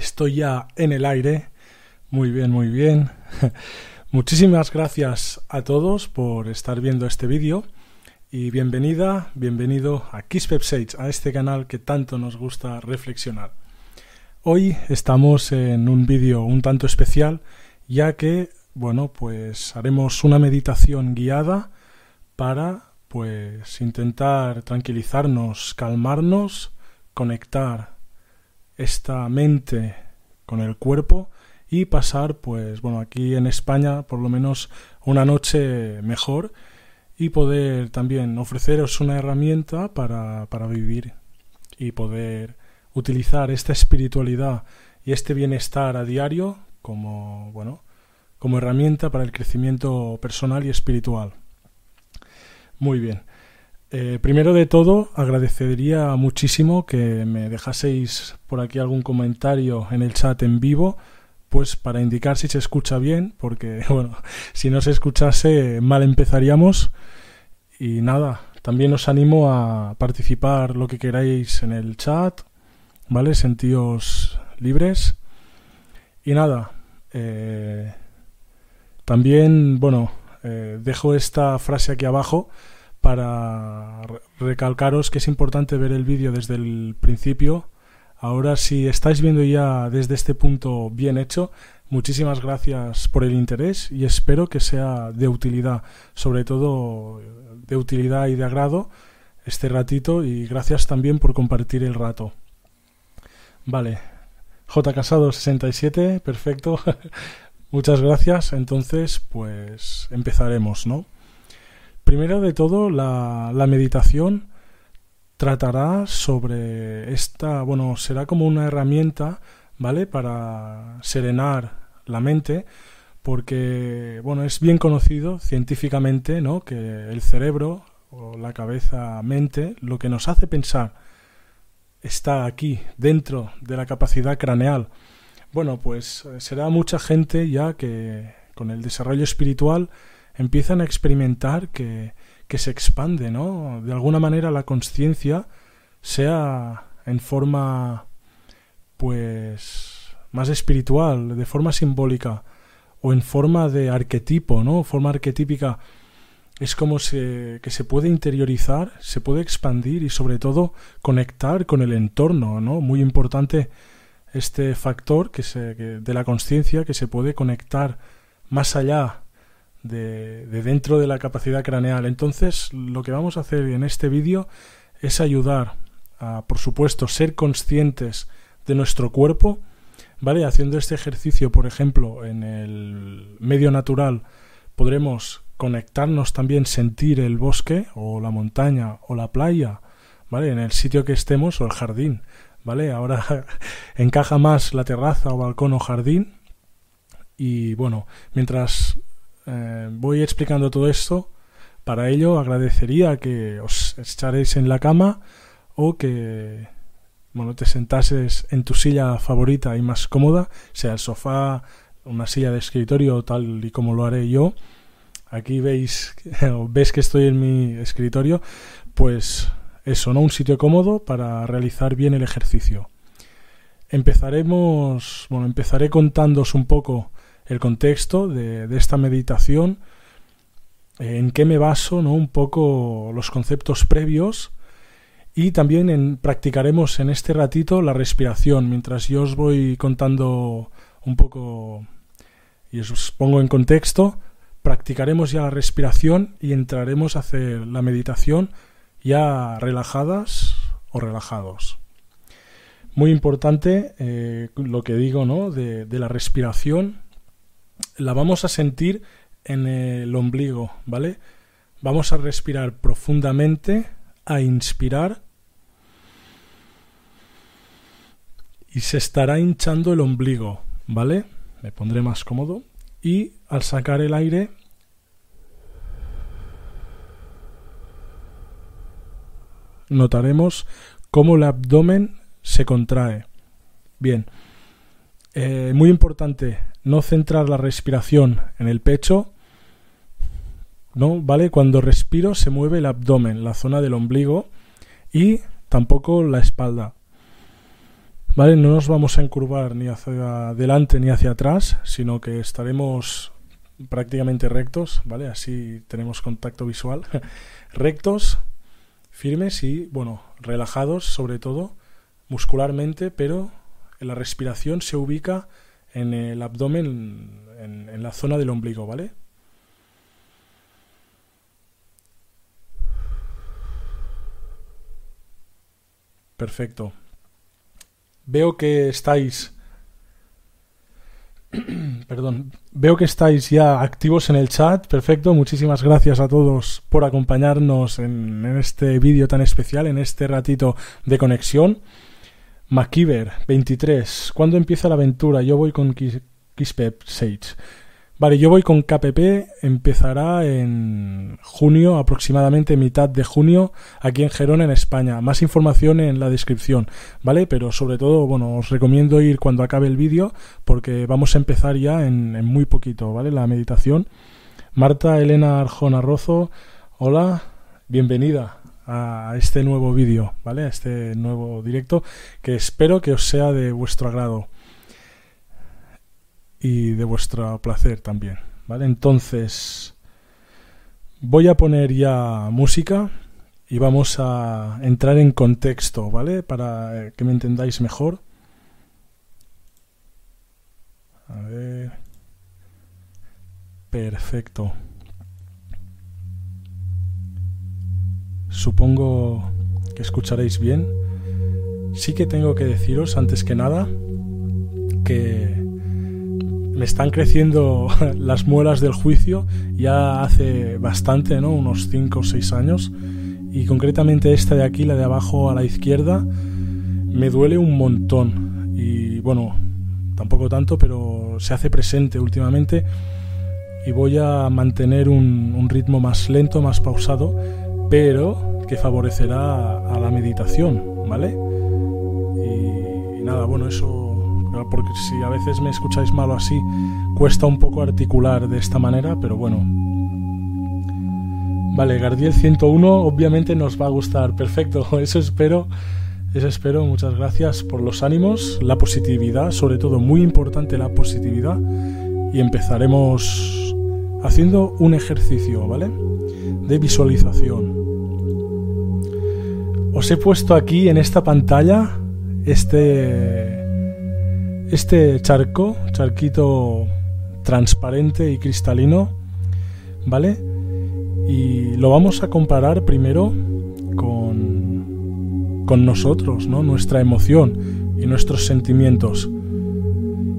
estoy ya en el aire. Muy bien, muy bien. Muchísimas gracias a todos por estar viendo este vídeo y bienvenida, bienvenido a Kiss a este canal que tanto nos gusta reflexionar. Hoy estamos en un vídeo un tanto especial ya que, bueno, pues haremos una meditación guiada para pues intentar tranquilizarnos, calmarnos, conectar esta mente con el cuerpo y pasar, pues bueno, aquí en España por lo menos una noche mejor y poder también ofreceros una herramienta para, para vivir y poder utilizar esta espiritualidad y este bienestar a diario como, bueno, como herramienta para el crecimiento personal y espiritual. Muy bien. Eh, primero de todo, agradecería muchísimo que me dejaseis por aquí algún comentario en el chat en vivo, pues para indicar si se escucha bien, porque bueno, si no se escuchase mal empezaríamos. Y nada, también os animo a participar lo que queráis en el chat, ¿vale? Sentíos libres. Y nada, eh, también, bueno, eh, dejo esta frase aquí abajo para recalcaros que es importante ver el vídeo desde el principio. Ahora, si estáis viendo ya desde este punto bien hecho, muchísimas gracias por el interés y espero que sea de utilidad, sobre todo de utilidad y de agrado este ratito y gracias también por compartir el rato. Vale, J Casado 67, perfecto. Muchas gracias. Entonces, pues empezaremos, ¿no? Primero de todo, la, meditación tratará sobre esta, bueno, será como una herramienta, ¿vale? Para serenar la mente, porque, bueno, es bien conocido científicamente, ¿no? Que el cerebro o la cabeza-mente, lo que nos hace pensar está aquí, dentro de la capacidad craneal. Bueno, pues será mucha gente ya que con el desarrollo espiritual empiezan a experimentar que, que se expande, ¿no? De alguna manera la conciencia sea en forma pues más espiritual, de forma simbólica o en forma de arquetipo, ¿no? Forma arquetípica es como se, que se puede interiorizar, se puede expandir y sobre todo conectar con el entorno, ¿no? Muy importante este factor que se, de la conciencia que se puede conectar más allá de, dentro de la capacidad craneal. Entonces, lo que vamos a hacer en este vídeo es ayudar a, por supuesto, ser conscientes de nuestro cuerpo, ¿vale? Haciendo este ejercicio, por ejemplo, en el medio natural, podremos conectarnos también, sentir el bosque o la montaña o la playa, ¿vale? En el sitio que estemos o el jardín, ¿vale? Ahora encaja más la terraza o balcón o jardín. Y bueno, mientras eh, voy explicando todo esto. Para ello agradecería que os echaréis en la cama o que bueno, te sentases en tu silla favorita y más cómoda, sea el sofá, una silla de escritorio tal y como lo haré yo. Aquí veis, ves que estoy en mi escritorio, pues eso, ¿no? Un sitio cómodo para realizar bien el ejercicio. Empezaremos, bueno, empezaré contándoos un poco el contexto de, esta meditación, en qué me baso, ¿no? un poco los conceptos previos y también practicaremos en este ratito la respiración, mientras yo os voy contando un poco y os pongo en contexto, practicaremos ya la respiración y entraremos a hacer la meditación ya relajadas o relajados. Muy importante eh, lo que digo ¿no? de la respiración la vamos a sentir en el ombligo, ¿vale? Vamos a respirar profundamente, a inspirar y se estará hinchando el ombligo, ¿vale? Me pondré más cómodo y al sacar el aire notaremos cómo el abdomen se contrae. Bien, eh, muy importante no centrar la respiración en el pecho, ¿no? ¿Vale? Cuando respiro se mueve el abdomen, la zona del ombligo y tampoco la espalda. ¿Vale? No nos vamos a encurvar ni hacia adelante ni hacia atrás, sino que estaremos prácticamente rectos, ¿vale? Así tenemos contacto visual. rectos, firmes y, bueno, relajados sobre todo, muscularmente, pero la respiración se ubica en el abdomen, en, en la zona del ombligo, ¿vale? Perfecto. Veo que estáis Perdón. Veo que estáis ya activos en el chat. Perfecto. Muchísimas gracias a todos por acompañarnos en, este vídeo tan especial, en este ratito de conexión. McKeever, 23. ¿Cuándo empieza la aventura? Yo voy con Kispep Sage. Vale, yo voy con KPP, empezará en junio, aproximadamente mitad de junio, aquí en Gerona, en España. Más información en la descripción, ¿vale? Pero sobre todo, bueno, os recomiendo ir cuando acabe el vídeo, porque vamos a empezar ya en, muy poquito, ¿vale? La meditación. Marta Elena Arjona Rozo, hola, bienvenida a este nuevo vídeo, ¿vale? A este nuevo directo, que espero que os sea de vuestro agrado y de vuestro placer también. ¿Vale? Entonces, voy a poner ya música y vamos a entrar en contexto, ¿vale? Para que me entendáis mejor. A ver. Perfecto. Supongo que escucharéis bien. Sí que tengo que deciros, antes que nada, que me están creciendo las muelas del juicio ya hace bastante, ¿no? Unos 5 o 6 años. Y concretamente esta de aquí, la de abajo a la izquierda, me duele un montón. Y bueno, tampoco tanto, pero se hace presente últimamente. Y voy a mantener un, un ritmo más lento, más pausado, pero que favorecerá a la meditación, ¿vale? y nada, bueno, eso porque si a veces me escucháis malo así, cuesta un poco articular de esta manera, pero bueno. Vale, Gardiel 101 obviamente nos va a gustar, perfecto, eso espero. Eso espero, muchas gracias por los ánimos, la positividad, sobre todo muy importante la positividad. Y empezaremos haciendo un ejercicio, ¿vale? De visualización. Os he puesto aquí en esta pantalla este este charco, charquito transparente y cristalino, ¿vale? Y lo vamos a comparar primero con, con nosotros, ¿no? Nuestra emoción y nuestros sentimientos.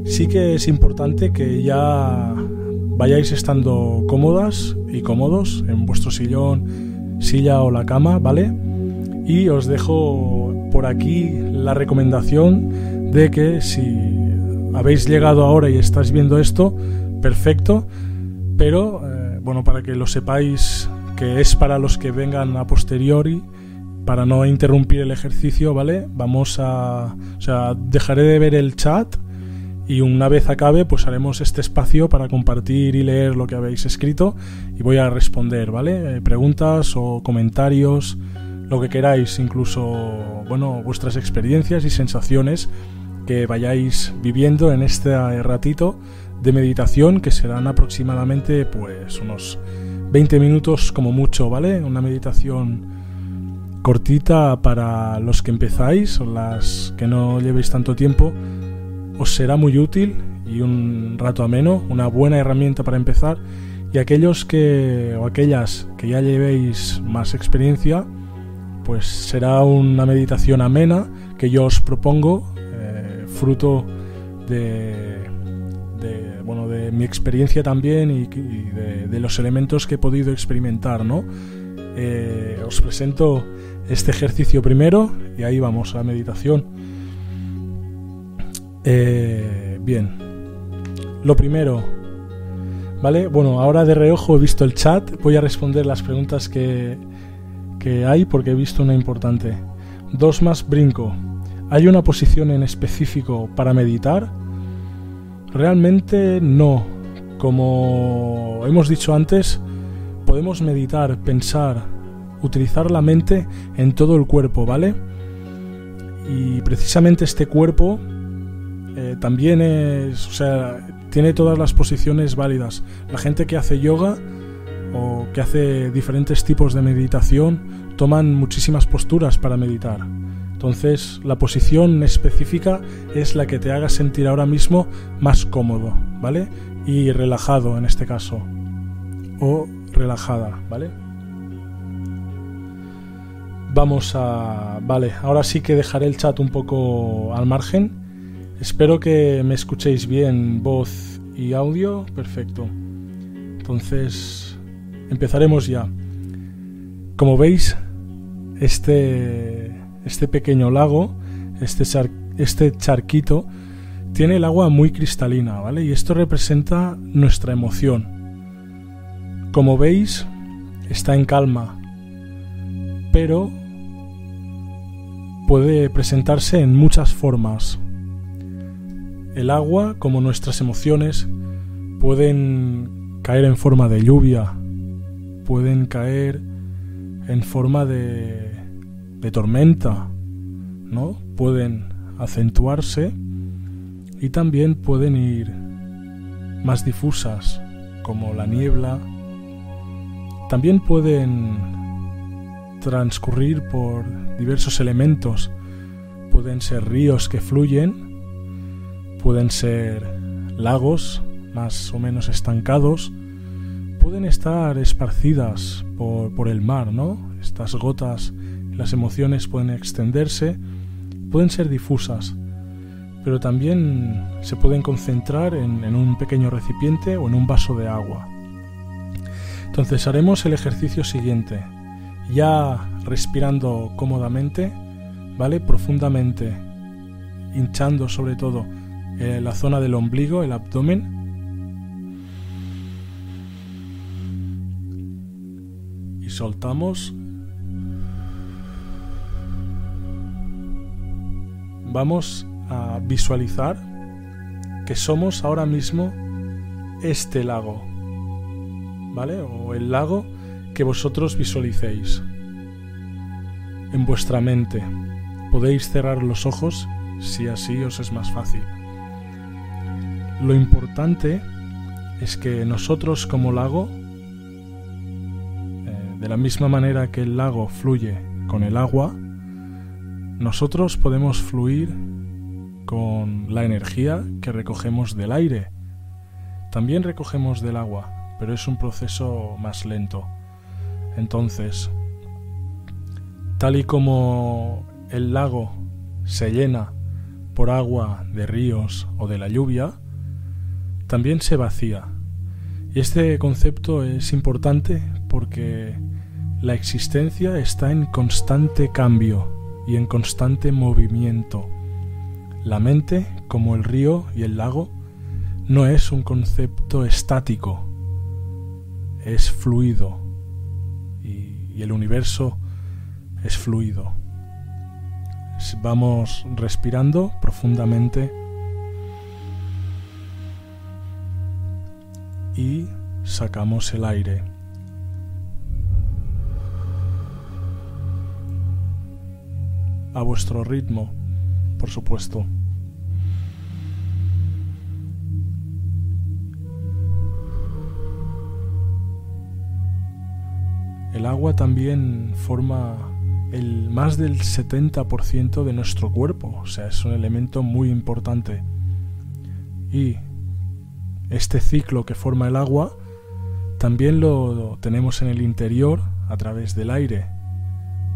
Sí que es importante que ya vayáis estando cómodas y cómodos en vuestro sillón, silla o la cama, ¿vale? Y os dejo por aquí la recomendación de que si habéis llegado ahora y estáis viendo esto, perfecto, pero eh, bueno, para que lo sepáis que es para los que vengan a posteriori, para no interrumpir el ejercicio, ¿vale? Vamos a, o sea, dejaré de ver el chat y una vez acabe, pues haremos este espacio para compartir y leer lo que habéis escrito y voy a responder, ¿vale? Eh, preguntas o comentarios, lo que queráis, incluso, bueno, vuestras experiencias y sensaciones que vayáis viviendo en este ratito de meditación que serán aproximadamente pues unos 20 minutos como mucho, ¿vale? Una meditación cortita para los que empezáis o las que no llevéis tanto tiempo os será muy útil y un rato ameno, una buena herramienta para empezar y aquellos que o aquellas que ya llevéis más experiencia pues será una meditación amena que yo os propongo fruto de, bueno, de mi experiencia también y, de, los elementos que he podido experimentar, ¿no? Eh, os presento este ejercicio primero y ahí vamos a meditación. Eh, bien, lo primero, ¿vale? Bueno, ahora de reojo he visto el chat, voy a responder las preguntas que, que hay porque he visto una importante. Dos más brinco. ¿Hay una posición en específico para meditar? Realmente no. Como hemos dicho antes, podemos meditar, pensar, utilizar la mente en todo el cuerpo, ¿vale? Y precisamente este cuerpo eh, también es, o sea, tiene todas las posiciones válidas. La gente que hace yoga o que hace diferentes tipos de meditación toman muchísimas posturas para meditar. Entonces, la posición específica es la que te haga sentir ahora mismo más cómodo, ¿vale? Y relajado en este caso. O relajada, ¿vale? Vamos a... Vale, ahora sí que dejaré el chat un poco al margen. Espero que me escuchéis bien voz y audio. Perfecto. Entonces, empezaremos ya. Como veis, este este pequeño lago, este, este charquito, tiene el agua muy cristalina, ¿vale? Y esto representa nuestra emoción. Como veis, está en calma, pero puede presentarse en muchas formas. El agua, como nuestras emociones, pueden caer en forma de lluvia, pueden caer en forma de tormenta, ¿no? Pueden acentuarse y también pueden ir más difusas, como la niebla. También pueden transcurrir por diversos elementos. Pueden ser ríos que fluyen, pueden ser lagos más o menos estancados, pueden estar esparcidas por, el mar, ¿no? Estas gotas las emociones pueden extenderse, pueden ser difusas, pero también se pueden concentrar en, un pequeño recipiente o en un vaso de agua. Entonces haremos el ejercicio siguiente, ya respirando cómodamente, ¿vale? Profundamente, hinchando sobre todo eh, la zona del ombligo, el abdomen. Soltamos vamos a visualizar que somos ahora mismo este lago, ¿vale? O el lago que vosotros visualicéis en vuestra mente. Podéis cerrar los ojos si así os es más fácil. Lo importante es que nosotros como lago, la misma manera que el lago fluye con el agua, nosotros podemos fluir con la energía que recogemos del aire. También recogemos del agua, pero es un proceso más lento. Entonces, tal y como el lago se llena por agua de ríos o de la lluvia, también se vacía. Y este concepto es importante porque la existencia está en constante cambio y en constante movimiento. La mente, como el río y el lago, no es un concepto estático, es fluido y, el universo es fluido. Vamos respirando profundamente y sacamos el aire. A vuestro ritmo, por supuesto. El agua también forma el más del 70% de nuestro cuerpo, o sea, es un elemento muy importante. Y este ciclo que forma el agua también lo tenemos en el interior a través del aire,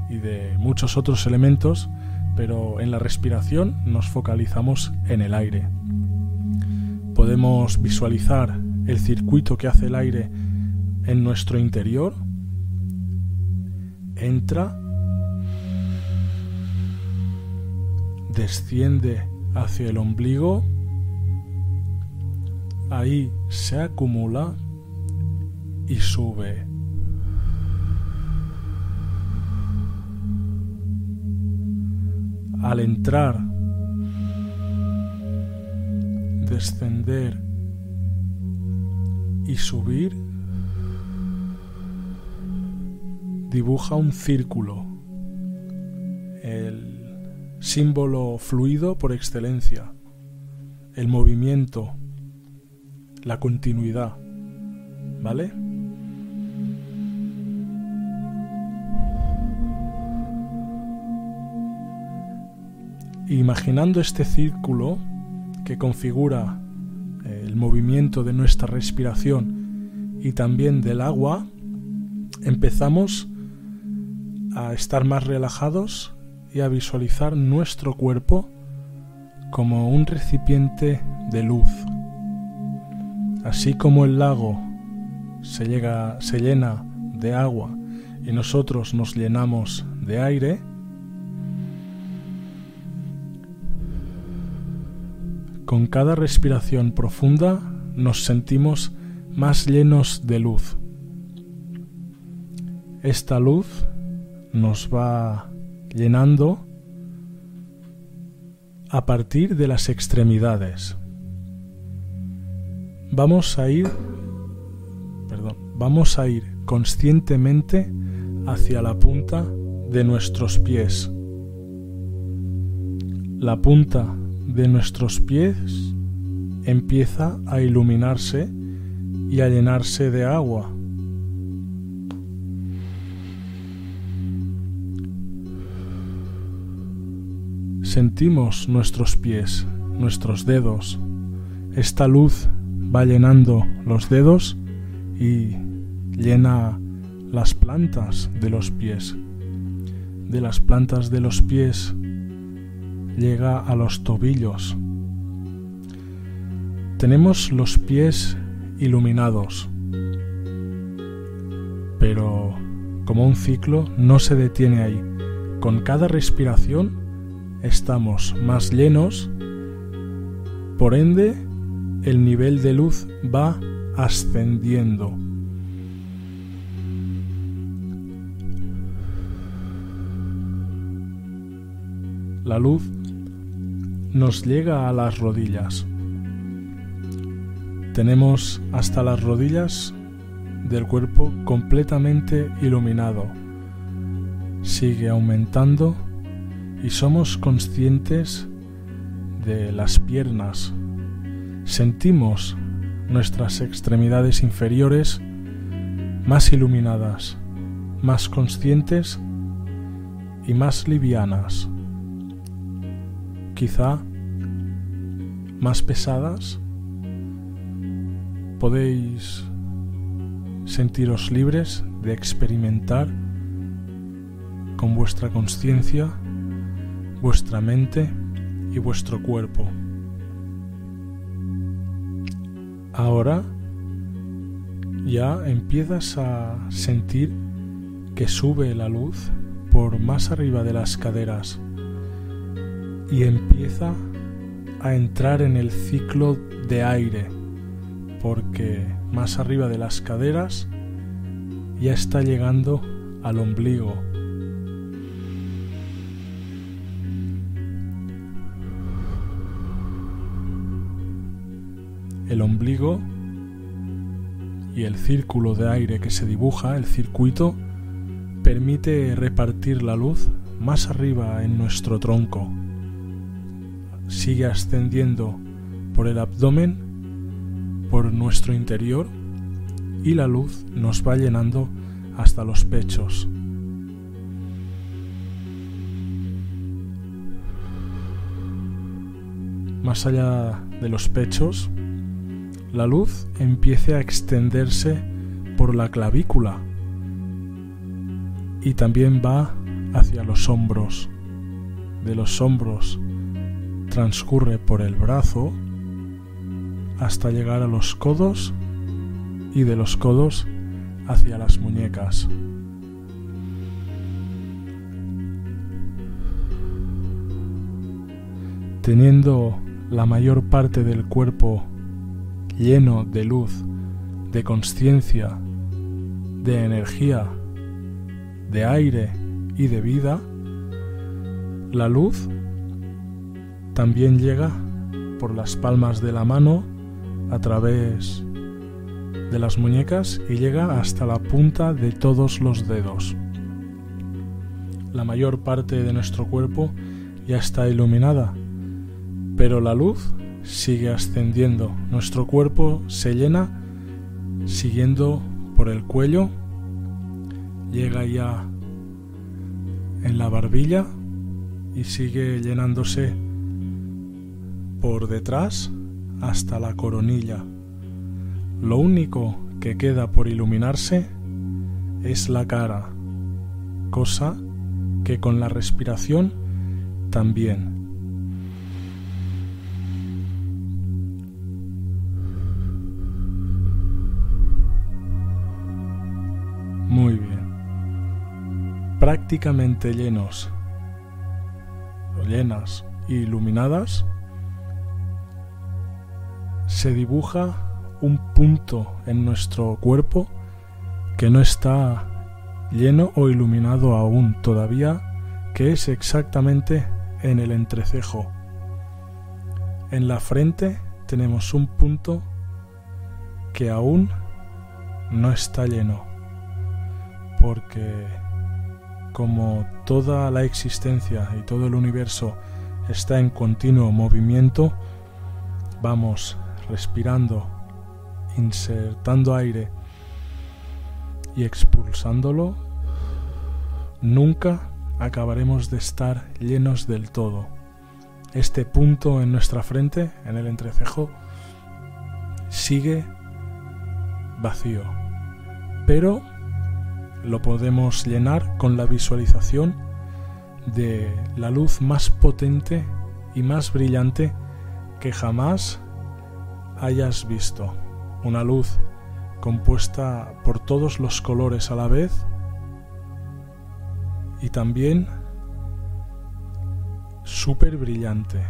y de muchos otros elementos, pero en la respiración nos focalizamos en el aire. Podemos visualizar el circuito que hace el aire en nuestro interior. Entra, desciende hacia el ombligo, ahí se acumula y sube al entrar, descender y subir, dibuja un círculo. El símbolo fluido por excelencia, el movimiento, la continuidad, ¿vale? Imaginando este círculo que configura eh, el movimiento de nuestra respiración y también del agua, empezamos a estar más relajados y a visualizar nuestro cuerpo como un recipiente de luz. Así como el lago se, llena de agua y nosotros nos llenamos de aire, Con cada respiración profunda nos sentimos más llenos de luz. Esta luz nos va llenando a partir de las extremidades. Vamos a ir perdón, vamos a ir conscientemente hacia la punta de nuestros pies. La punta de nuestros pies empieza a iluminarse y a llenarse de agua. Sentimos nuestros pies, nuestros dedos. Esta luz va llenando los dedos y llena las plantas de los pies. De las plantas de los pies llega a los tobillos. Tenemos los pies iluminados, pero como un ciclo no se detiene ahí. Con cada respiración estamos más llenos, por ende el nivel de luz va ascendiendo. La luz nos llega a las rodillas. Tenemos hasta las rodillas del cuerpo completamente iluminado. Sigue aumentando y somos conscientes de las piernas. Sentimos nuestras extremidades inferiores más iluminadas, más conscientes y más livianas quizá más pesadas, podéis sentiros libres de experimentar con vuestra conciencia, vuestra mente y vuestro cuerpo. Ahora ya empiezas a sentir que sube la luz por más arriba de las caderas y empieza a entrar en el ciclo de aire, porque más arriba de las caderas ya está llegando al ombligo. El ombligo y el círculo de aire que se dibuja, el circuito, permite repartir la luz más arriba en nuestro tronco sigue ascendiendo por el abdomen, por nuestro interior y la luz nos va llenando hasta los pechos. Más allá de los pechos, la luz empieza a extenderse por la clavícula y también va hacia los hombros. De los hombros transcurre por el brazo hasta llegar a los codos y de los codos hacia las muñecas. Teniendo la mayor parte del cuerpo lleno de luz, de conciencia, de energía, de aire y de vida, la luz también llega por las palmas de la mano a través de las muñecas y llega hasta la punta de todos los dedos. La mayor parte de nuestro cuerpo ya está iluminada, pero la luz sigue ascendiendo. Nuestro cuerpo se llena siguiendo por el cuello, llega ya en la barbilla y sigue llenándose por detrás hasta la coronilla. Lo único que queda por iluminarse es la cara, cosa que con la respiración también. Muy bien. Prácticamente llenos llenas e iluminadas, se dibuja un punto en nuestro cuerpo que no está lleno o iluminado aún todavía, que es exactamente en el entrecejo. En la frente tenemos un punto que aún no está lleno, porque como toda la existencia y todo el universo está en continuo movimiento, vamos respirando, insertando aire y expulsándolo, nunca acabaremos de estar llenos del todo. Este punto en nuestra frente, en el entrecejo, sigue vacío, pero lo podemos llenar con la visualización de la luz más potente y más brillante que jamás hayas visto. Una luz compuesta por todos los colores a la vez y también súper brillante.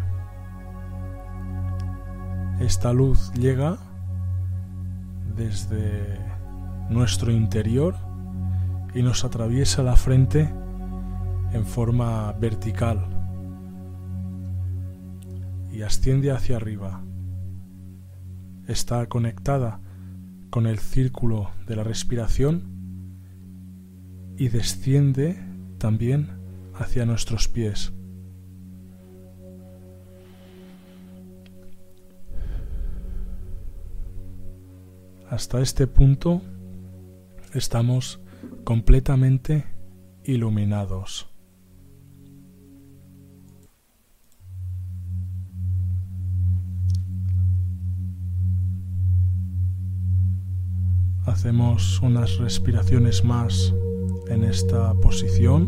Esta luz llega desde nuestro interior y nos atraviesa la frente en forma vertical y asciende hacia arriba. Está conectada con el círculo de la respiración y desciende también hacia nuestros pies. Hasta este punto estamos completamente iluminados. Hacemos unas respiraciones más en esta posición.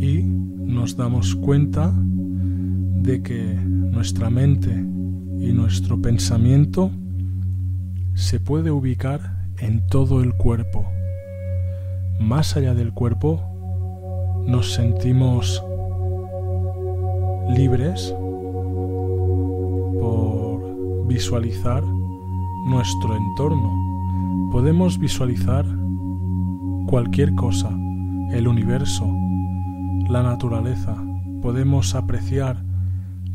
Y nos damos cuenta de que nuestra mente y nuestro pensamiento se puede ubicar en todo el cuerpo. Más allá del cuerpo, nos sentimos libres por visualizar nuestro entorno. Podemos visualizar cualquier cosa, el universo, la naturaleza. Podemos apreciar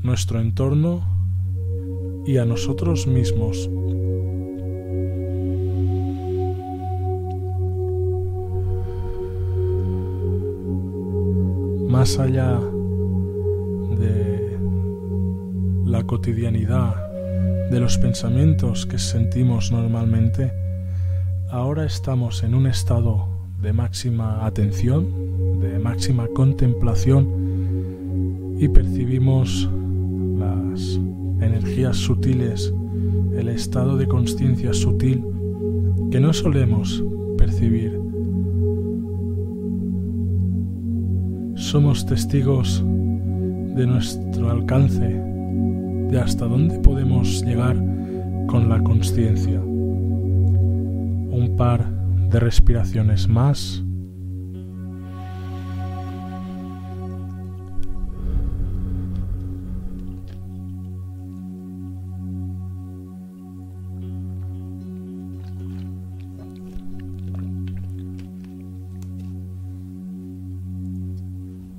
nuestro entorno y a nosotros mismos. Más allá la cotidianidad, de los pensamientos que sentimos normalmente, ahora estamos en un estado de máxima atención, de máxima contemplación y percibimos las energías sutiles, el estado de conciencia sutil que no solemos percibir. Somos testigos de nuestro alcance, de hasta dónde podemos llegar con la conciencia. Un par de respiraciones más.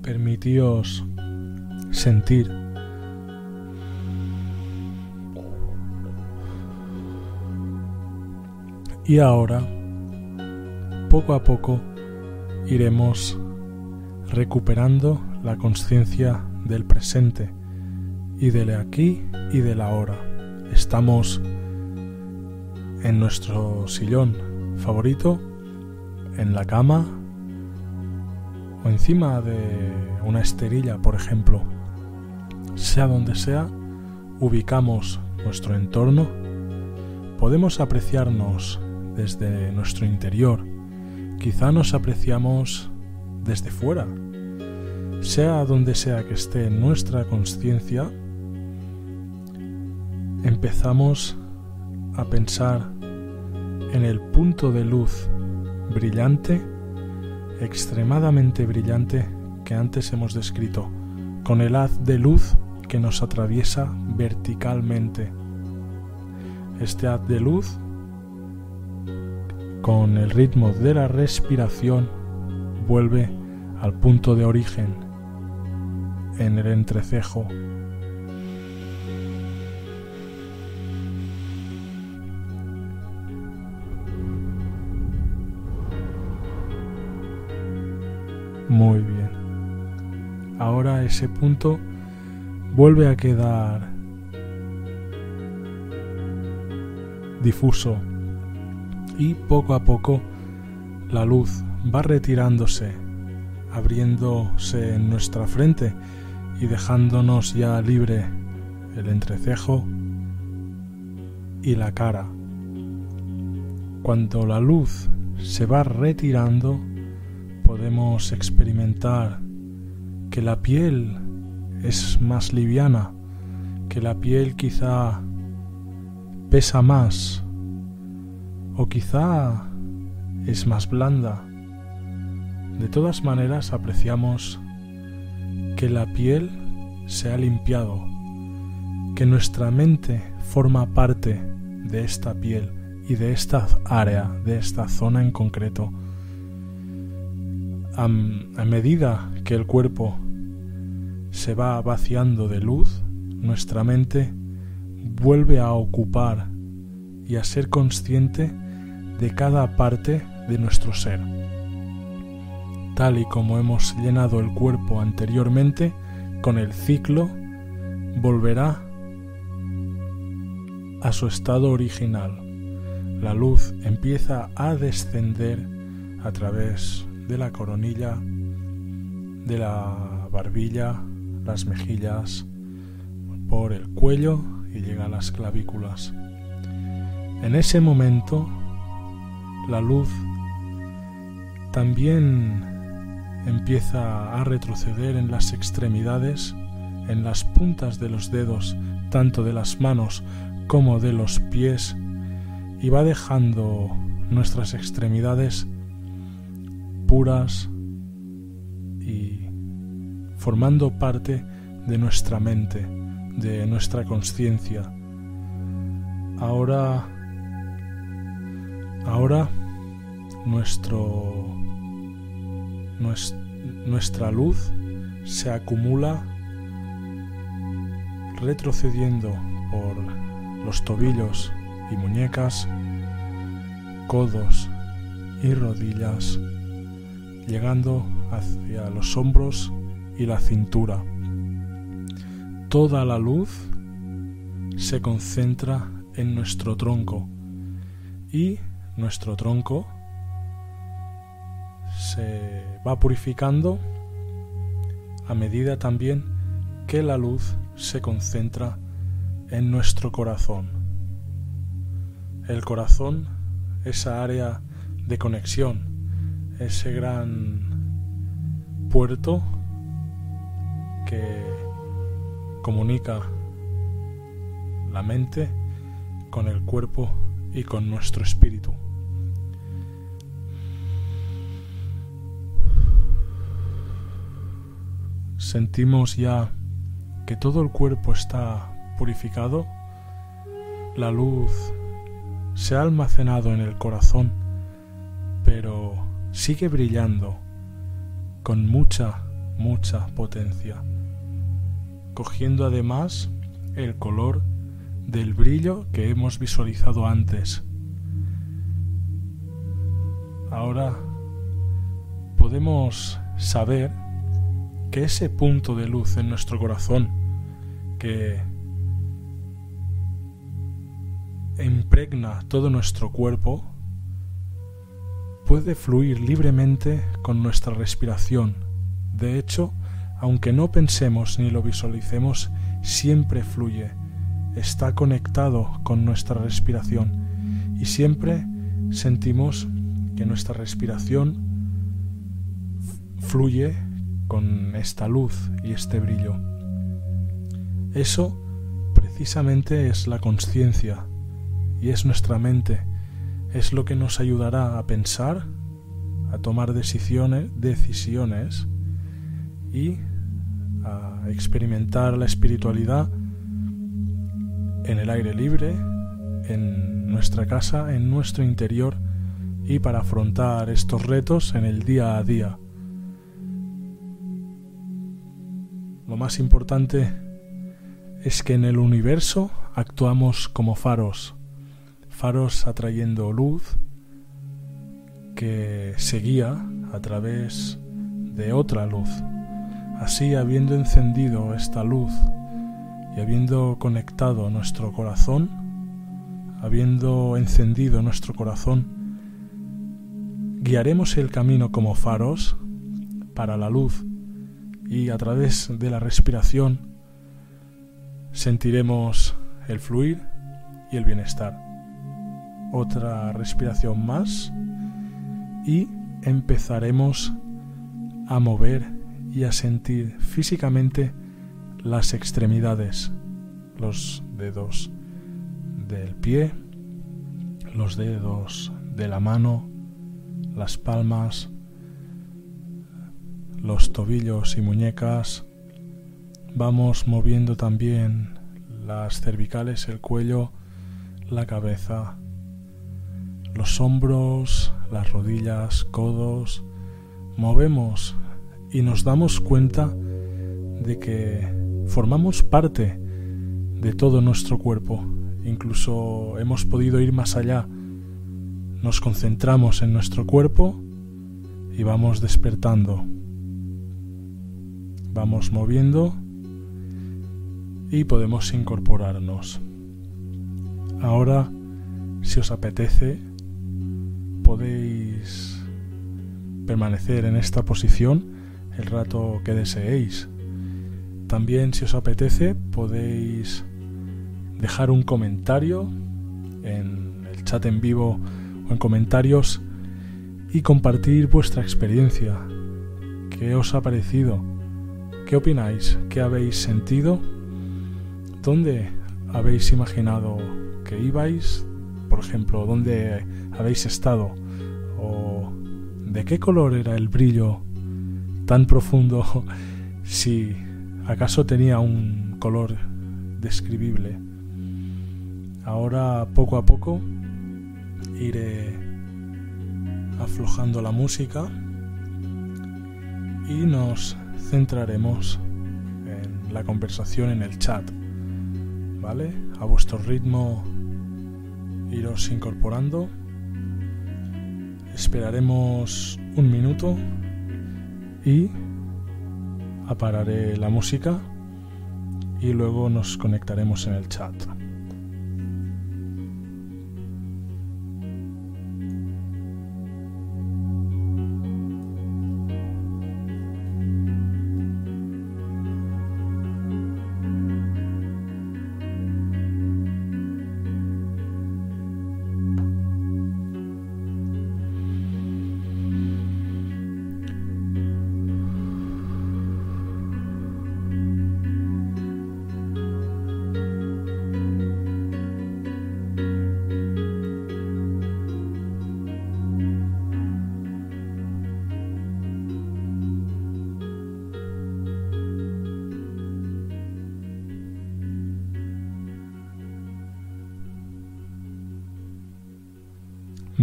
Permitíos sentir Y ahora, poco a poco, iremos recuperando la conciencia del presente y del aquí y del ahora. Estamos en nuestro sillón favorito, en la cama o encima de una esterilla, por ejemplo. Sea donde sea, ubicamos nuestro entorno, podemos apreciarnos desde nuestro interior, quizá nos apreciamos desde fuera. Sea donde sea que esté nuestra conciencia, empezamos a pensar en el punto de luz brillante, extremadamente brillante que antes hemos descrito, con el haz de luz que nos atraviesa verticalmente. Este haz de luz, con el ritmo de la respiración, vuelve al punto de origen, en el entrecejo. Muy bien. Ahora ese punto vuelve a quedar difuso y poco a poco la luz va retirándose, abriéndose en nuestra frente y dejándonos ya libre el entrecejo y la cara. Cuando la luz se va retirando, podemos experimentar que la piel es más liviana, que la piel quizá pesa más o quizá es más blanda. De todas maneras apreciamos que la piel se ha limpiado, que nuestra mente forma parte de esta piel y de esta área, de esta zona en concreto. A, medida que el cuerpo se va vaciando de luz, nuestra mente vuelve a ocupar y a ser consciente de cada parte de nuestro ser. Tal y como hemos llenado el cuerpo anteriormente, con el ciclo volverá a su estado original. La luz empieza a descender a través de la coronilla, de la barbilla, las mejillas, por el cuello y llega a las clavículas. En ese momento, la luz también empieza a retroceder en las extremidades, en las puntas de los dedos, tanto de las manos como de los pies, y va dejando nuestras extremidades puras y formando parte de nuestra mente, de nuestra conciencia. Ahora, ahora nuestro, nuestra luz se acumula retrocediendo por los tobillos y muñecas, codos y rodillas, llegando hacia los hombros y la cintura. Toda la luz se concentra en nuestro tronco y nuestro tronco se va purificando a medida también que la luz se concentra en nuestro corazón. El corazón, esa área de conexión, ese gran puerto que comunica la mente con el cuerpo y con nuestro espíritu. Sentimos ya que todo el cuerpo está purificado, la luz se ha almacenado en el corazón, pero sigue brillando con mucha, mucha potencia cogiendo además el color del brillo que hemos visualizado antes. ahora podemos saber que ese punto de luz en nuestro corazón que impregna todo nuestro cuerpo puede fluir libremente con nuestra respiración. De hecho, aunque no pensemos ni lo visualicemos, siempre fluye, está conectado con nuestra respiración y siempre sentimos que nuestra respiración fluye con esta luz y este brillo. Eso precisamente es la conciencia y es nuestra mente, es lo que nos ayudará a pensar, a tomar decisiones, decisiones y a experimentar la espiritualidad en el aire libre, en nuestra casa, en nuestro interior y para afrontar estos retos en el día a día. Lo más importante es que en el universo actuamos como faros, faros atrayendo luz que se guía a través de otra luz. Así, habiendo encendido esta luz y habiendo conectado nuestro corazón, habiendo encendido nuestro corazón, guiaremos el camino como faros para la luz y a través de la respiración sentiremos el fluir y el bienestar. Otra respiración más y empezaremos a mover y a sentir físicamente las extremidades, los dedos del pie, los dedos de la mano, las palmas, los tobillos y muñecas. Vamos moviendo también las cervicales, el cuello, la cabeza, los hombros, las rodillas, codos. Movemos y nos damos cuenta de que formamos parte de todo nuestro cuerpo. Incluso hemos podido ir más allá. Nos concentramos en nuestro cuerpo y vamos despertando. Vamos moviendo y podemos incorporarnos. Ahora, si os apetece, podéis permanecer en esta posición el rato que deseéis. También si os apetece podéis dejar un comentario en el chat en vivo o en comentarios y compartir vuestra experiencia. ¿Qué os ha parecido? ¿Qué opináis? ¿Qué habéis sentido? ¿Dónde habéis imaginado que ibais? Por ejemplo, ¿dónde habéis estado? ¿O de qué color era el brillo tan profundo si acaso tenía un color describible. Ahora poco a poco iré aflojando la música y nos centraremos en la conversación en el chat. ¿Vale? A vuestro ritmo iros incorporando. Esperaremos un minuto y apararé la música y luego nos conectaremos en el chat.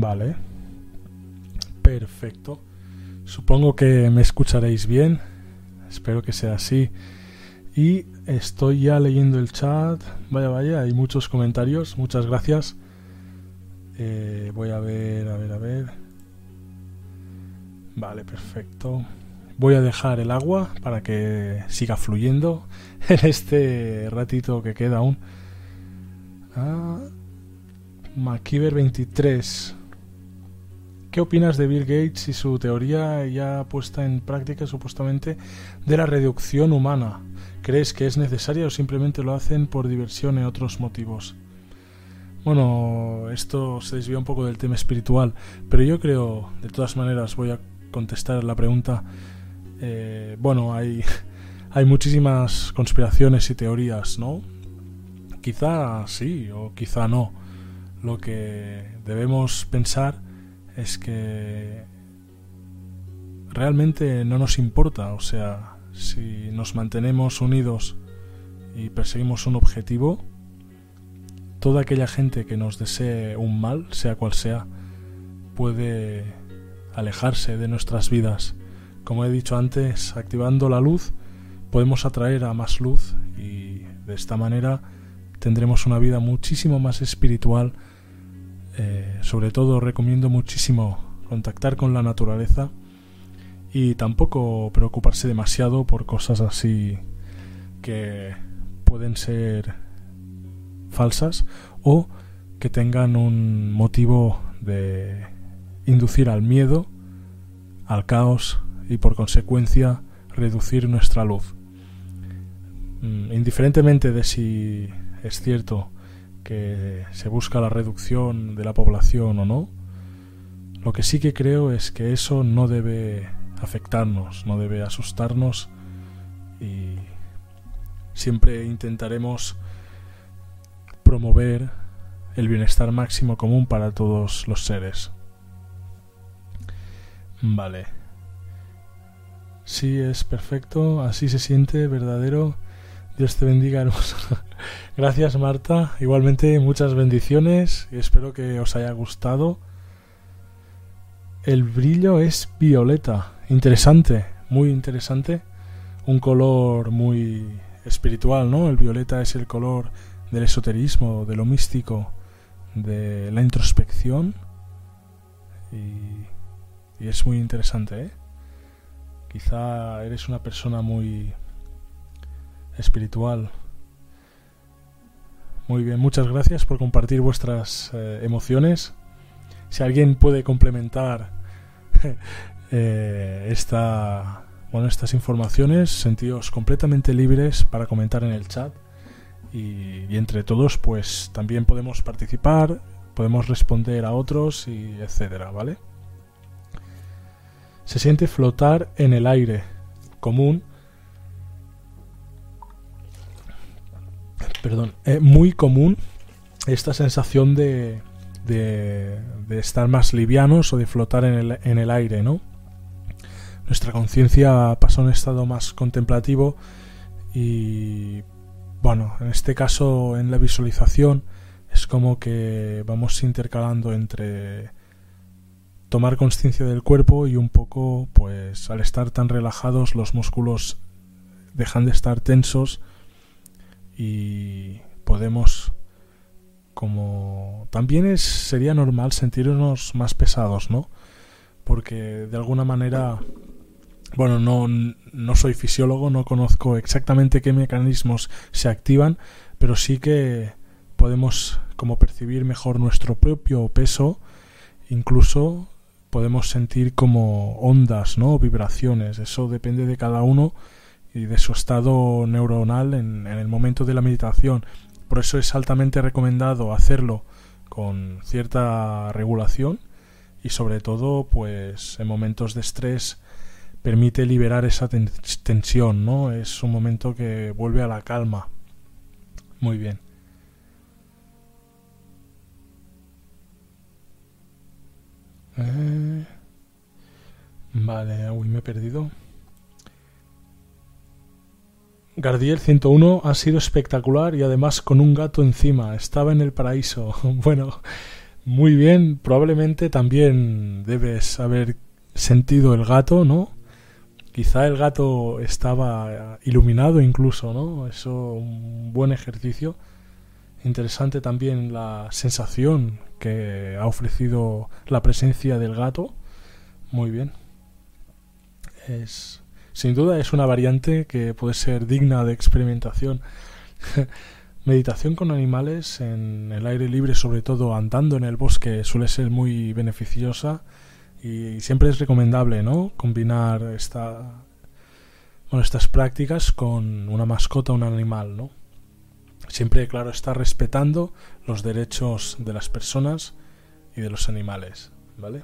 Vale. Perfecto. Supongo que me escucharéis bien. Espero que sea así. Y estoy ya leyendo el chat. Vaya, vaya, hay muchos comentarios. Muchas gracias. Eh, voy a ver, a ver, a ver. Vale, perfecto. Voy a dejar el agua para que siga fluyendo en este ratito que queda aún. Ah, 23. ¿Qué opinas de Bill Gates y su teoría ya puesta en práctica supuestamente de la reducción humana? ¿Crees que es necesaria o simplemente lo hacen por diversión y otros motivos? Bueno, esto se desvía un poco del tema espiritual, pero yo creo, de todas maneras, voy a contestar la pregunta. Eh, bueno, hay, hay muchísimas conspiraciones y teorías, ¿no? Quizá sí o quizá no. Lo que debemos pensar es que realmente no nos importa, o sea, si nos mantenemos unidos y perseguimos un objetivo, toda aquella gente que nos desee un mal, sea cual sea, puede alejarse de nuestras vidas. Como he dicho antes, activando la luz podemos atraer a más luz y de esta manera tendremos una vida muchísimo más espiritual eh, sobre todo recomiendo muchísimo contactar con la naturaleza y tampoco preocuparse demasiado por cosas así que pueden ser falsas o que tengan un motivo de inducir al miedo, al caos y por consecuencia reducir nuestra luz. Mm, indiferentemente de si es cierto que se busca la reducción de la población o no, lo que sí que creo es que eso no debe afectarnos, no debe asustarnos y siempre intentaremos promover el bienestar máximo común para todos los seres. Vale. Sí, es perfecto, así se siente verdadero. Dios te bendiga, hermoso. Gracias Marta, igualmente muchas bendiciones espero que os haya gustado. El brillo es violeta, interesante, muy interesante, un color muy espiritual, ¿no? El violeta es el color del esoterismo, de lo místico, de la introspección y, y es muy interesante, ¿eh? Quizá eres una persona muy espiritual. Muy bien, muchas gracias por compartir vuestras eh, emociones. Si alguien puede complementar eh, esta, bueno, estas informaciones, sentidos completamente libres para comentar en el chat. Y, y, entre todos, pues también podemos participar, podemos responder a otros y etcétera, ¿vale? Se siente flotar en el aire común perdón, es muy común esta sensación de, de, estar más livianos o de flotar en el, en el aire, ¿no? Nuestra conciencia pasa a un estado más contemplativo y, bueno, en este caso, en la visualización, es como que vamos intercalando entre tomar conciencia del cuerpo y un poco, pues, al estar tan relajados, los músculos dejan de estar tensos y podemos como también es sería normal sentirnos más pesados, ¿no? Porque de alguna manera bueno, no, no soy fisiólogo, no conozco exactamente qué mecanismos se activan, pero sí que podemos como percibir mejor nuestro propio peso, incluso podemos sentir como ondas, ¿no? vibraciones, eso depende de cada uno y de su estado neuronal en, el momento de la meditación. Por eso es altamente recomendado hacerlo con cierta regulación y sobre todo pues en momentos de estrés permite liberar esa tensión, ¿no? Es un momento que vuelve a la calma. Muy bien. Eh, vale, uy, me he perdido. Gardiel 101 ha sido espectacular y además con un gato encima. Estaba en el paraíso. Bueno, muy bien. Probablemente también debes haber sentido el gato, ¿no? Quizá el gato estaba iluminado incluso, ¿no? Eso, un buen ejercicio. Interesante también la sensación que ha ofrecido la presencia del gato. Muy bien. Es, sin duda es una variante que puede ser digna de experimentación. Meditación con animales en el aire libre, sobre todo andando en el bosque, suele ser muy beneficiosa y siempre es recomendable, ¿no? Combinar estas prácticas con una mascota, un animal, ¿no? Siempre, claro, está respetando los derechos de las personas y de los animales, ¿vale?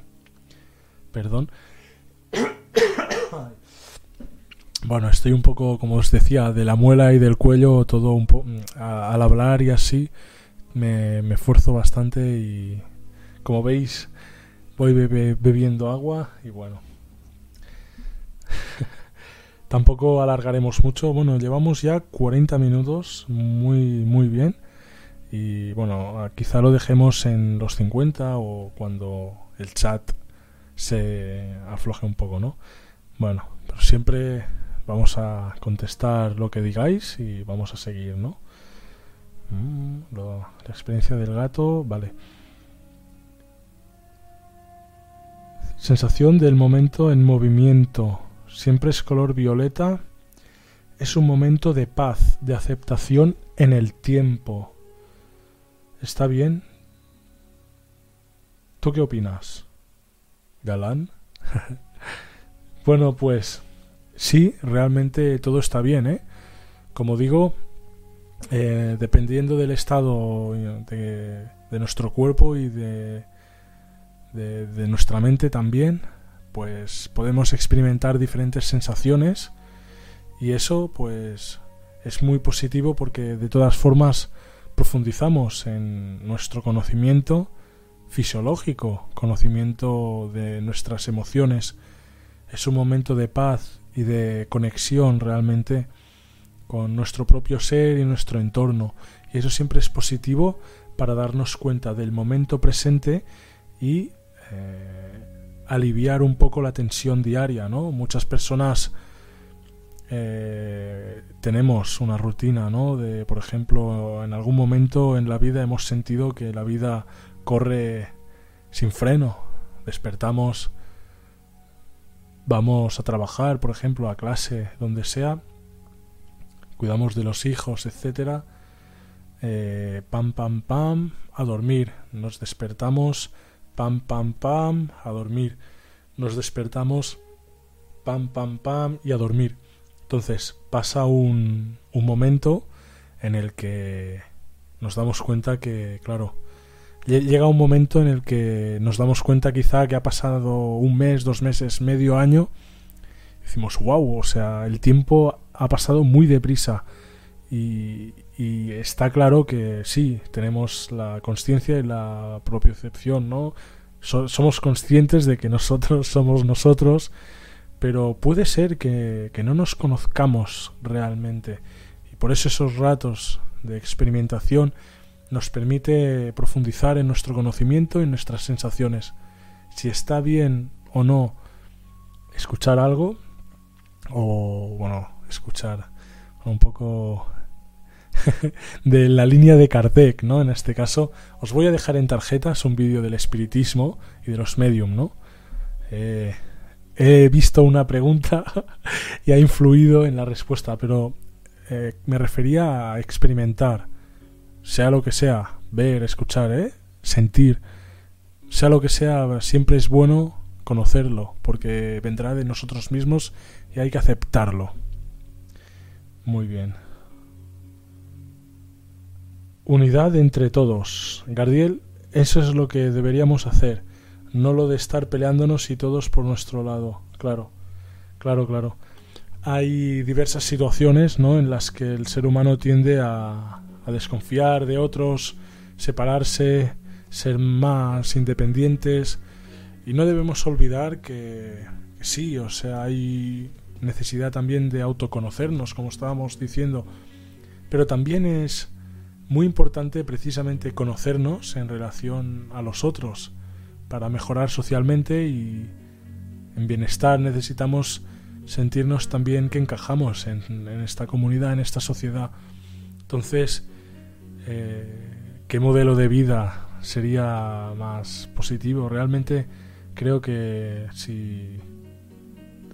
Perdón. Bueno, estoy un poco, como os decía, de la muela y del cuello, todo un poco... Al hablar y así, me, esfuerzo bastante y, como veis, voy bebiendo agua y bueno. Tampoco alargaremos mucho. Bueno, llevamos ya 40 minutos, muy, muy bien. Y bueno, quizá lo dejemos en los 50 o cuando el chat se afloje un poco, ¿no? Bueno, pero siempre vamos a contestar lo que digáis y vamos a seguir, ¿no? Mm, la experiencia del gato, vale. Sensación del momento en movimiento. Siempre es color violeta. Es un momento de paz, de aceptación en el tiempo. ¿Está bien? ¿Tú qué opinas? ¿Galán? bueno, pues sí, realmente todo está bien, ¿eh? Como digo, eh, dependiendo del estado de, nuestro cuerpo y de, de, nuestra mente también, pues podemos experimentar diferentes sensaciones y eso pues es muy positivo porque de todas formas profundizamos en nuestro conocimiento fisiológico, conocimiento de nuestras emociones. Es un momento de paz y de conexión realmente con nuestro propio ser y nuestro entorno. Y eso siempre es positivo para darnos cuenta del momento presente y eh, aliviar un poco la tensión diaria, ¿no? Muchas personas eh, tenemos una rutina, ¿no? De, por ejemplo, en algún momento en la vida hemos sentido que la vida corre sin freno. Despertamos vamos a trabajar, por ejemplo, a clase, donde sea, cuidamos de los hijos, etcétera, eh, pam, pam, pam, a dormir, nos despertamos, pam, pam, pam, a dormir, nos despertamos, pam, pam, pam, y a dormir. Entonces pasa un, un momento en el que nos damos cuenta que, claro, llega un momento en el que nos damos cuenta quizá que ha pasado un mes, dos meses, medio año. decimos, wow, o sea, el tiempo ha pasado muy deprisa. Y, está claro que sí, tenemos la conciencia y la propiocepción, ¿no? somos conscientes de que nosotros somos nosotros, pero puede ser que, que no nos conozcamos realmente. Y por eso esos ratos de experimentación nos permite profundizar en nuestro conocimiento y nuestras sensaciones. Si está bien o no escuchar algo, o bueno, escuchar un poco de la línea de Kardec, ¿no? En este caso, os voy a dejar en tarjetas un vídeo del espiritismo y de los medium, ¿no? Eh, he visto una pregunta y ha influido en la respuesta, pero eh, me refería a experimentar sea lo que sea, ver, escuchar, ¿eh? sentir, sea lo que sea, siempre es bueno conocerlo, porque vendrá de nosotros mismos y hay que aceptarlo. Muy bien. Unidad entre todos. Gardiel, eso es lo que deberíamos hacer, no lo de estar peleándonos y todos por nuestro lado. Claro, claro, claro. Hay diversas situaciones ¿no? en las que el ser humano tiende a, a desconfiar de otros, separarse, ser más independientes. Y no debemos olvidar que, sí, o sea, hay necesidad también de autoconocernos, como estábamos diciendo, pero también es muy importante precisamente conocernos en relación a los otros para mejorar socialmente y en bienestar necesitamos sentirnos también que encajamos en, en esta comunidad, en esta sociedad. Entonces, eh, qué modelo de vida sería más positivo. Realmente creo que si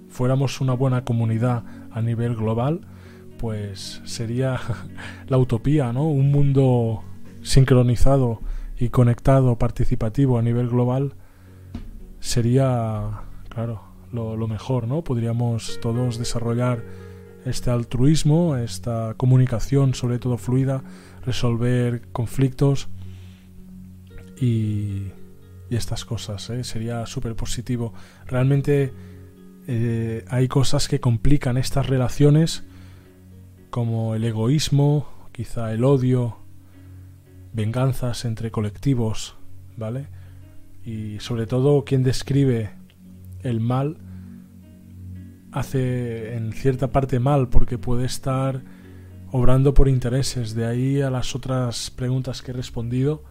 fuéramos una buena comunidad a nivel global, pues sería la utopía, ¿no? Un mundo sincronizado y conectado, participativo a nivel global, sería, claro, lo, lo mejor, ¿no? Podríamos todos desarrollar este altruismo, esta comunicación sobre todo fluida, resolver conflictos y, y estas cosas. ¿eh? Sería súper positivo. Realmente eh, hay cosas que complican estas relaciones como el egoísmo, quizá el odio, venganzas entre colectivos, ¿vale? Y sobre todo quien describe el mal hace en cierta parte mal porque puede estar obrando por intereses. De ahí a las otras preguntas que he respondido.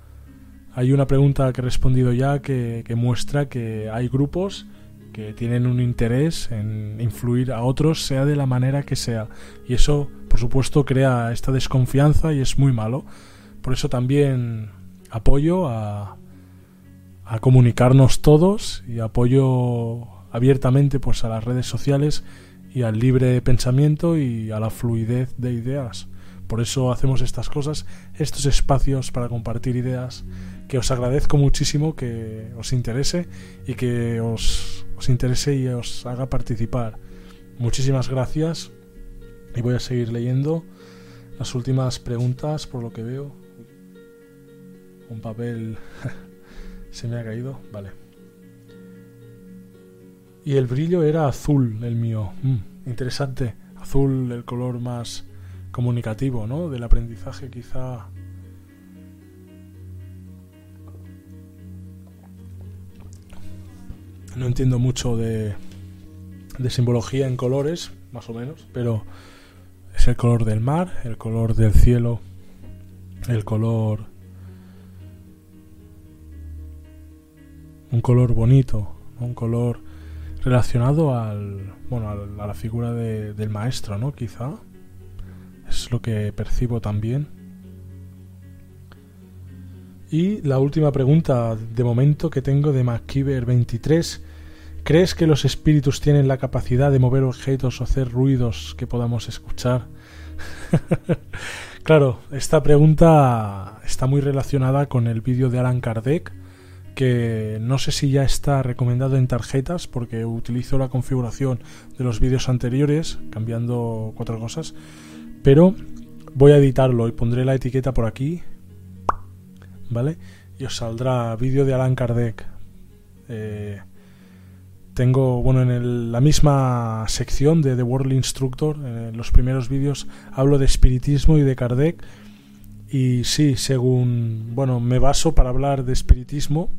Hay una pregunta que he respondido ya que, muestra que hay grupos que tienen un interés en influir a otros, sea de la manera que sea. Y eso, por supuesto, crea esta desconfianza y es muy malo. Por eso también apoyo a, a comunicarnos todos y apoyo abiertamente pues a las redes sociales y al libre pensamiento y a la fluidez de ideas. Por eso hacemos estas cosas, estos espacios para compartir ideas, que os agradezco muchísimo que os interese y que os, interese y os haga participar. Muchísimas gracias y voy a seguir leyendo las últimas preguntas por lo que veo. Un papel se me ha caído, vale. Y el brillo era azul, el mío. Mm, interesante. Azul, el color más comunicativo, ¿no? Del aprendizaje quizá... No entiendo mucho de, de simbología en colores, más o menos, pero es el color del mar, el color del cielo, el color... Un color bonito, un color relacionado al, bueno, a la figura de, del maestro, ¿no? Quizá. Es lo que percibo también. Y la última pregunta de momento que tengo de McKeever 23. ¿Crees que los espíritus tienen la capacidad de mover objetos o hacer ruidos que podamos escuchar? claro, esta pregunta está muy relacionada con el vídeo de Alan Kardec que no sé si ya está recomendado en tarjetas porque utilizo la configuración de los vídeos anteriores cambiando cuatro cosas pero voy a editarlo y pondré la etiqueta por aquí vale y os saldrá vídeo de Alan Kardec. Eh, tengo bueno en la misma sección de The World Instructor en los primeros vídeos hablo de espiritismo y de Kardec y sí, según, bueno, me baso para hablar de espiritismo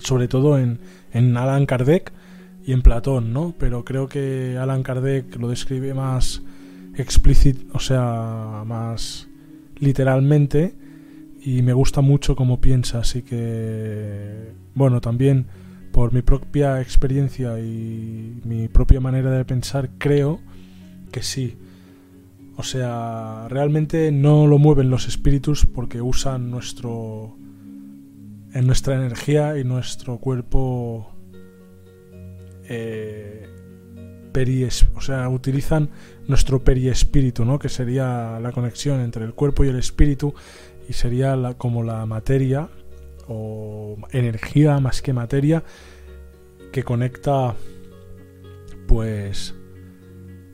sobre todo en, en Alan Kardec y en Platón, ¿no? Pero creo que Alan Kardec lo describe más explícito, o sea, más literalmente y me gusta mucho cómo piensa, así que bueno, también por mi propia experiencia y mi propia manera de pensar creo que sí. O sea, realmente no lo mueven los espíritus porque usan nuestro en nuestra energía y nuestro cuerpo eh, o sea, utilizan nuestro periespíritu, ¿no? Que sería la conexión entre el cuerpo y el espíritu y sería como la materia o energía más que materia que conecta pues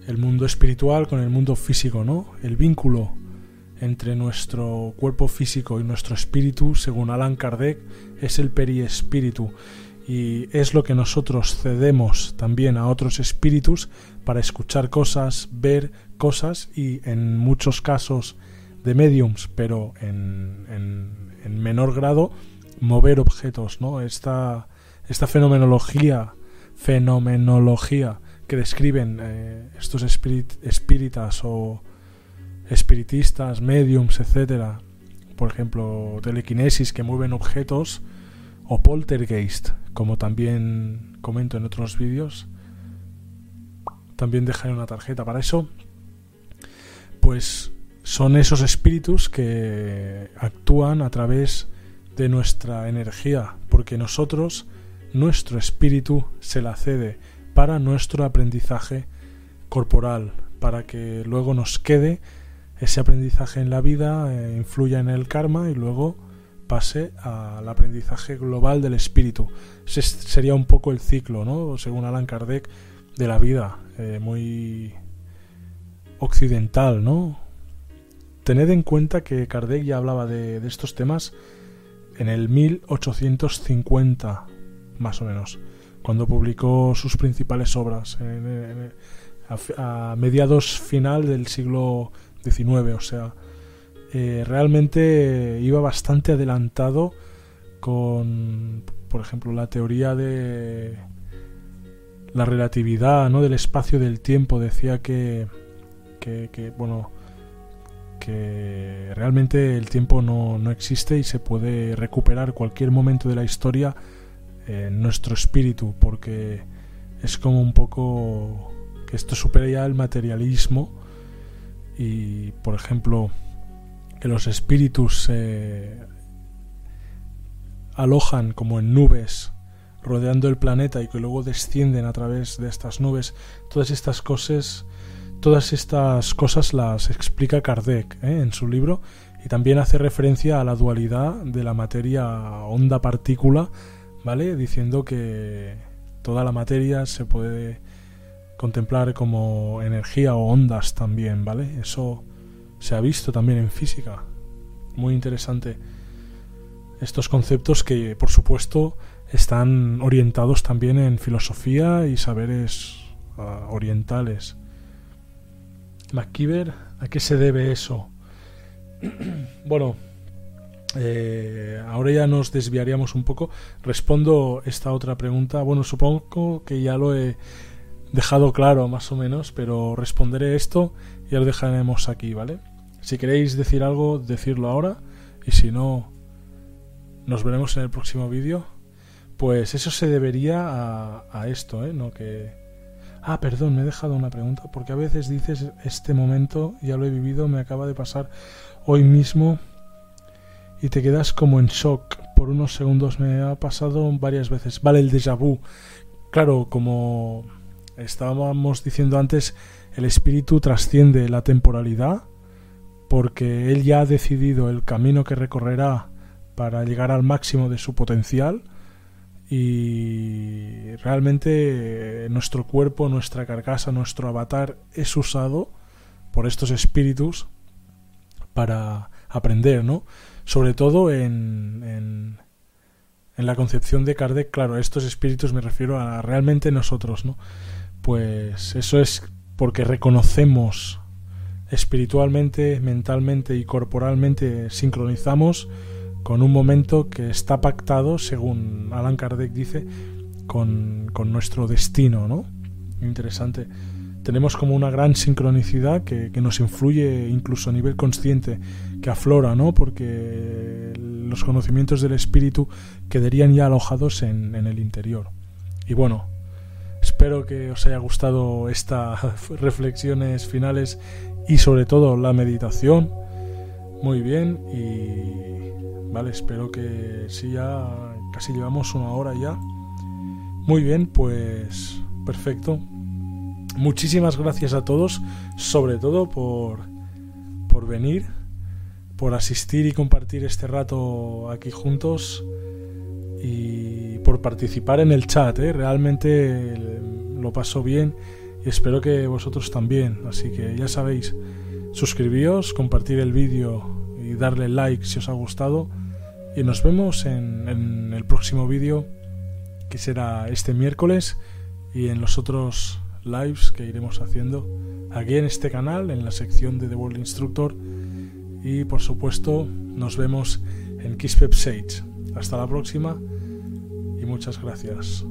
el mundo espiritual con el mundo físico, ¿no? El vínculo entre nuestro cuerpo físico y nuestro espíritu, según Alan Kardec, es el periespíritu y es lo que nosotros cedemos también a otros espíritus para escuchar cosas, ver cosas y en muchos casos de mediums, pero en, en, menor grado, mover objetos, ¿no? Esta, esta fenomenología, fenomenología que describen eh, estos espíritas o espiritistas, mediums, etcétera, por ejemplo, telequinesis que mueven objetos o poltergeist, como también comento en otros vídeos, también dejaré una tarjeta para eso. Pues son esos espíritus que actúan a través de nuestra energía, porque nosotros, nuestro espíritu se la cede, para nuestro aprendizaje corporal, para que luego nos quede ese aprendizaje en la vida, eh, influya en el karma y luego pase al aprendizaje global del espíritu. Ese sería un poco el ciclo, ¿no? Según Alan Kardec, de la vida, eh, muy occidental, ¿no? Tened en cuenta que Kardec ya hablaba de, estos temas en el 1850, más o menos, cuando publicó sus principales obras, a, mediados final del siglo o sea, eh, realmente iba bastante adelantado con, por ejemplo, la teoría de la relatividad, ¿no? Del espacio del tiempo. Decía que, que, bueno, que realmente el tiempo no, no, existe y se puede recuperar cualquier momento de la historia en nuestro espíritu, porque es como un poco que esto supera ya el materialismo y, por ejemplo, que los espíritus se alojan como en nubes rodeando el planeta y que luego descienden a través de estas nubes, todas estas cosas Todas estas cosas las explica Kardec ¿eh? en su libro y también hace referencia a la dualidad de la materia onda-partícula, ¿vale? Diciendo que toda la materia se puede contemplar como energía o ondas también, ¿vale? Eso se ha visto también en física. Muy interesante. Estos conceptos que, por supuesto, están orientados también en filosofía y saberes uh, orientales. MacKeever, ¿a qué se debe eso? bueno, eh, ahora ya nos desviaríamos un poco. Respondo esta otra pregunta. Bueno, supongo que ya lo he dejado claro más o menos, pero responderé esto y ya lo dejaremos aquí, ¿vale? Si queréis decir algo, decirlo ahora y si no, nos veremos en el próximo vídeo. Pues eso se debería a, a esto, ¿eh? No que Ah, perdón, me he dejado una pregunta, porque a veces dices, este momento ya lo he vivido, me acaba de pasar hoy mismo y te quedas como en shock por unos segundos. Me ha pasado varias veces. Vale, el déjà vu. Claro, como estábamos diciendo antes, el espíritu trasciende la temporalidad porque él ya ha decidido el camino que recorrerá para llegar al máximo de su potencial y realmente nuestro cuerpo, nuestra carcasa, nuestro avatar es usado por estos espíritus para aprender, ¿no? Sobre todo en, en, la concepción de Kardec, claro, estos espíritus me refiero a realmente nosotros, ¿no? Pues eso es porque reconocemos espiritualmente, mentalmente y corporalmente, sincronizamos con un momento que está pactado, según Alan Kardec dice, con, nuestro destino, ¿no? Interesante. Tenemos como una gran sincronicidad que, nos influye incluso a nivel consciente, que aflora, ¿no? Porque los conocimientos del espíritu quedarían ya alojados en, en el interior. Y bueno, espero que os haya gustado estas reflexiones finales y sobre todo la meditación. Muy bien y Vale, espero que sí, ya casi llevamos una hora ya. Muy bien, pues perfecto. Muchísimas gracias a todos, sobre todo por, por venir, por asistir y compartir este rato aquí juntos y por participar en el chat. ¿eh? Realmente lo paso bien y espero que vosotros también. Así que ya sabéis, suscribíos, compartir el vídeo y darle like si os ha gustado y nos vemos en, el próximo vídeo que será este miércoles y en los otros lives que iremos haciendo aquí en este canal, en la sección de The World Instructor y por supuesto nos vemos en Kiss Sage. Hasta la próxima muchas gracias.